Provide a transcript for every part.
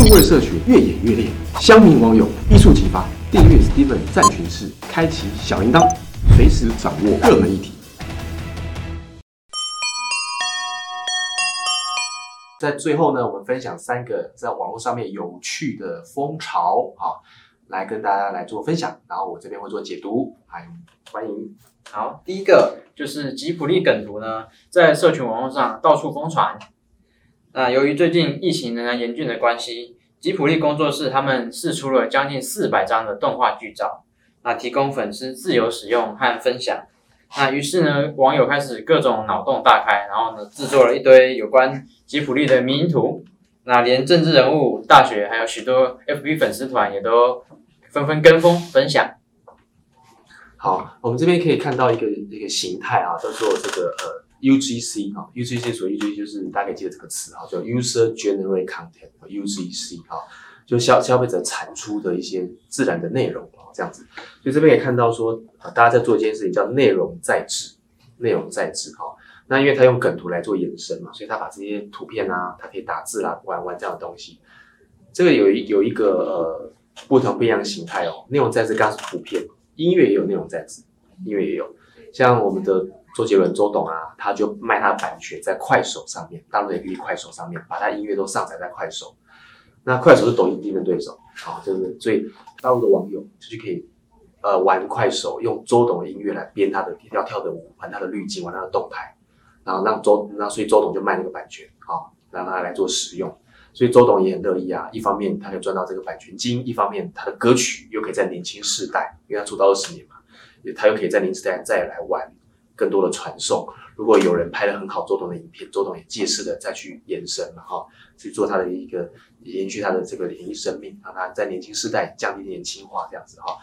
数位社群越演越烈，乡民网友一触即发。订阅 Steven 战群室，开启小铃铛，随时掌握热门议题。在最后呢，我们分享三个在网络上面有趣的风潮，好，来跟大家来做分享。然后我这边会做解读，还欢迎。好，第一个就是吉普力梗图呢，在社群网络上到处疯传。那由于最近疫情仍然严峻的关系。吉普力工作室他们试出了将近四百张的动画剧照，那提供粉丝自由使用和分享。那于是呢，网友开始各种脑洞大开，然后呢，制作了一堆有关吉普力的迷因图。那连政治人物、大学还有许多 FB 粉丝团也都纷纷跟风分享。好，我们这边可以看到一个一个形态啊，叫做这个呃。UGC 啊，UGC 所以就就是大概记得这个词哈，叫 User Generate Content，UGC 哈，就消消费者产出的一些自然的内容啊，这样子。所以这边也看到说，大家在做一件事情叫内容在制，内容在制哈。那因为它用梗图来做延伸嘛，所以它把这些图片啊，它可以打字啦，玩玩这样的东西。这个有一有一个呃不同不一样的形态哦，内容在制刚是图片，音乐也有内容在制，音乐也有，像我们的。周杰伦、周董啊，他就卖他的版权在快手上面，大陆 A P P 快手上面，把他音乐都上载在快手。那快手是抖音竞争对手，好，就是所以大陆的网友就可以呃玩快手，用周董的音乐来编他的要跳的舞，玩他的滤镜，玩他的动态，然后让周那所以周董就卖那个版权，好，让他来做使用。所以周董也很乐意啊，一方面他可以赚到这个版权金，一方面他的歌曲又可以在年轻世代，因为他出道二十年嘛，他又可以在年轻世代再来玩。更多的传送，如果有人拍了很好周董的影片，周董也借势的再去延伸了哈，去做他的一个延续他的这个演艺生命，让他在年轻世代降低年轻化这样子哈。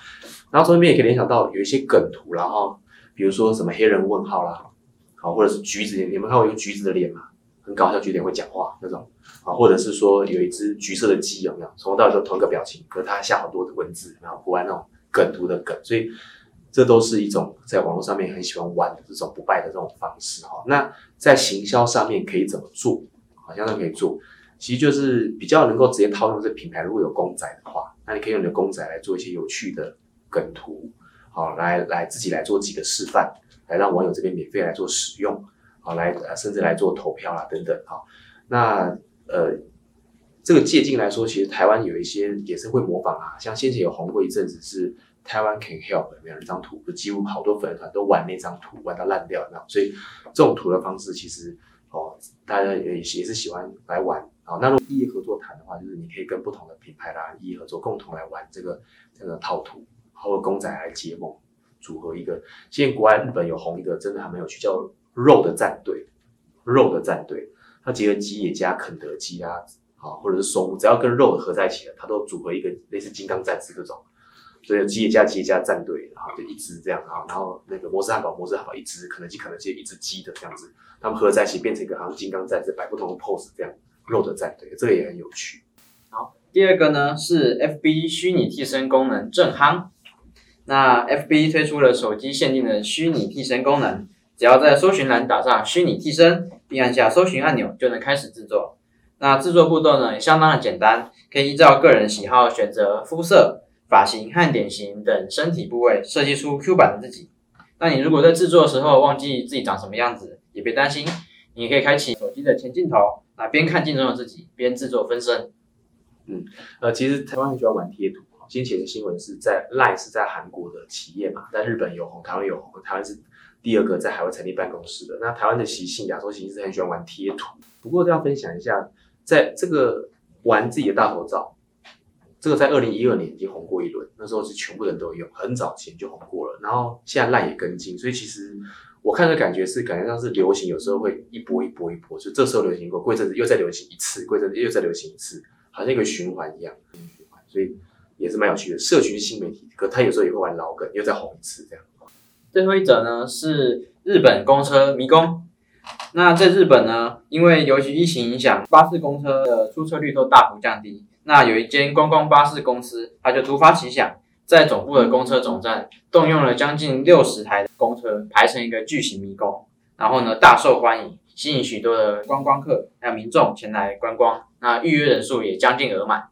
然后从这边也可以联想到有一些梗图，然后比如说什么黑人问号啦，好或者是橘子，你们看过一个橘子的脸吗？很搞笑，橘脸会讲话那种啊，或者是说有一只橘色的鸡有没有？从头到尾都同一个表情，可是它下好多的文字，然后不玩那种梗图的梗，所以。这都是一种在网络上面很喜欢玩的这种不败的这种方式哈。那在行销上面可以怎么做？好像都可以做，其实就是比较能够直接套用这品牌。如果有公仔的话，那你可以用你的公仔来做一些有趣的梗图，好来来自己来做几个示范，来让网友这边免费来做使用，好来甚至来做投票啦等等哈。那呃这个借鉴来说，其实台湾有一些也是会模仿啊，像先前有红过一阵子是。台湾 can help 有没有一张图？就几乎好多粉丝团都玩那张图，玩到烂掉，那所以这种图的方式其实哦，大家也也是喜欢来玩啊。那如果异业合作谈的话，就是你可以跟不同的品牌啦，异业合作共同来玩这个这个套图，或者公仔来结盟组合一个。现在国外日本有红一个真的还蛮有趣，叫肉的战队，肉的战队，它结合吉野家、肯德基啊，好或者是松，只要跟肉合在一起的，它都组合一个类似金刚战士这种。所以吉野家、吉野家战队，然后就一只这样啊，然后那个摩斯汉堡、摩斯汉堡一只，肯德基、肯德基一只鸡的这样子，他们合在一起变成一个好像金刚战士，摆不同的 pose 这样肉的战队，这个也很有趣。好，第二个呢是 FB 虚拟替身功能正夯，那 FB 推出了手机限定的虚拟替身功能，只要在搜寻栏打上虚拟替身，并按下搜寻按钮，就能开始制作。那制作步骤呢也相当的简单，可以依照个人喜好选择肤色。发型和脸型等身体部位设计出 Q 版的自己。那你如果在制作的时候忘记自己长什么样子，也别担心，你可以开启手机的前镜头，那边看镜中的自己，边制作分身。嗯，呃，其实台湾很喜欢玩贴图。先前的新闻是在 Line 是在韩国的企业嘛，在日本有红，台湾有红，台湾是第二个在海外成立办公室的。那台湾的习性，亚洲习性是很喜欢玩贴图。不过要分享一下，在这个玩自己的大头照。这个在二零一二年已经红过一轮，那时候是全部人都用，很早前就红过了。然后现在烂也跟进，所以其实我看的感觉是，感觉上是流行，有时候会一波一波一波，就这时候流行过，过一阵子又再流行一次，过一阵子又再流行一次，好像一个循环一样，所以也是蛮有趣的。社群新媒体，可他有时候也会玩老梗，又再红一次这样。最后一则呢是日本公车迷宫。那在日本呢，因为由于疫情影响，巴士公车的出车率都大幅降低。那有一间观光巴士公司，他就突发奇想，在总部的公车总站动用了将近六十台公车排成一个巨型迷宫，然后呢大受欢迎，吸引许多的观光客还有民众前来观光。那预约人数也将近额满。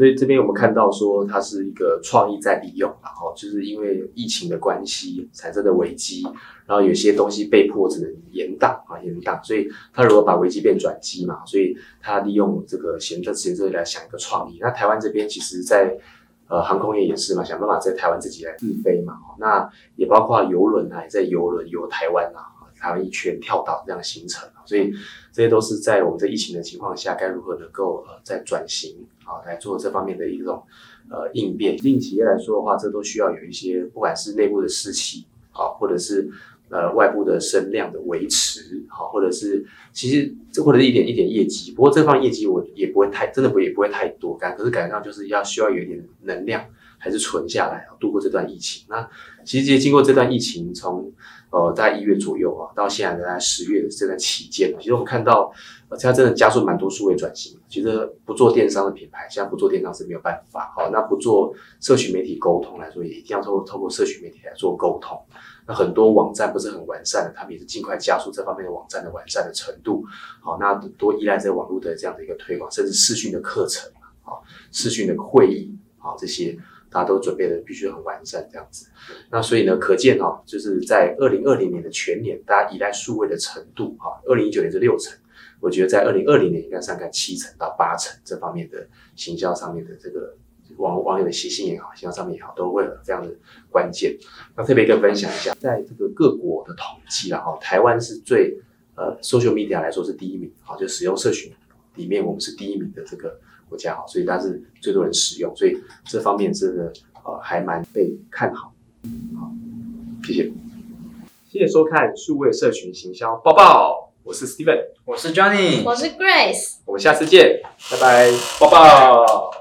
所以这边我们看到说，它是一个创意在利用，然后就是因为疫情的关系产生的危机，然后有些东西被迫只能延档啊，延档，所以他如果把危机变转机嘛，所以他利用这个闲着闲着来想一个创意。那台湾这边其实，在呃航空业也是嘛，想办法在台湾自己来自飞嘛，那也包括游轮啊，在游轮游台湾啊。台湾一圈跳岛这样形成，所以这些都是在我们在疫情的情况下，该如何能够呃在转型啊来做这方面的一种呃应变。令企业来说的话，这都需要有一些不管是内部的士气啊，或者是呃外部的声量的维持，好，或者是其实这或者是一点一点业绩。不过这方业绩我也不会太真的不也不会太多，感可是感觉上就是要需要有一点能量。还是存下来啊，度过这段疫情。那其实也经过这段疫情，从呃在一月左右啊，到现在大概十月的这段期间，其实我们看到，呃，现在真的加速蛮多数位转型。其实不做电商的品牌，现在不做电商是没有办法。好，那不做社群媒体沟通来说，也一定要透透过社群媒体来做沟通。那很多网站不是很完善的，他们也是尽快加速这方面的网站的完善的程度。好，那多依赖在网络的这样的一个推广，甚至视讯的课程啊，视讯的会议啊这些。大家都准备的必须很完善这样子，那所以呢，可见哈，就是在二零二零年的全年，大家依赖数位的程度哈，二零一九年是六成，我觉得在二零二零年应该上看七成到八成这方面的行销上面的这个网网友的习性也好，行销上面也好，都会非常的关键。那特别跟分享一下，在这个各国的统计了哈，台湾是最呃，social media 来说是第一名，好，就使用社群里面我们是第一名的这个。国家好，所以它是最多人使用，所以这方面真的呃还蛮被看好。好，谢谢，谢谢收看数位社群行销报报，我是 Steven，我是 Johnny，我是 Grace，我们下次见，拜拜，报报。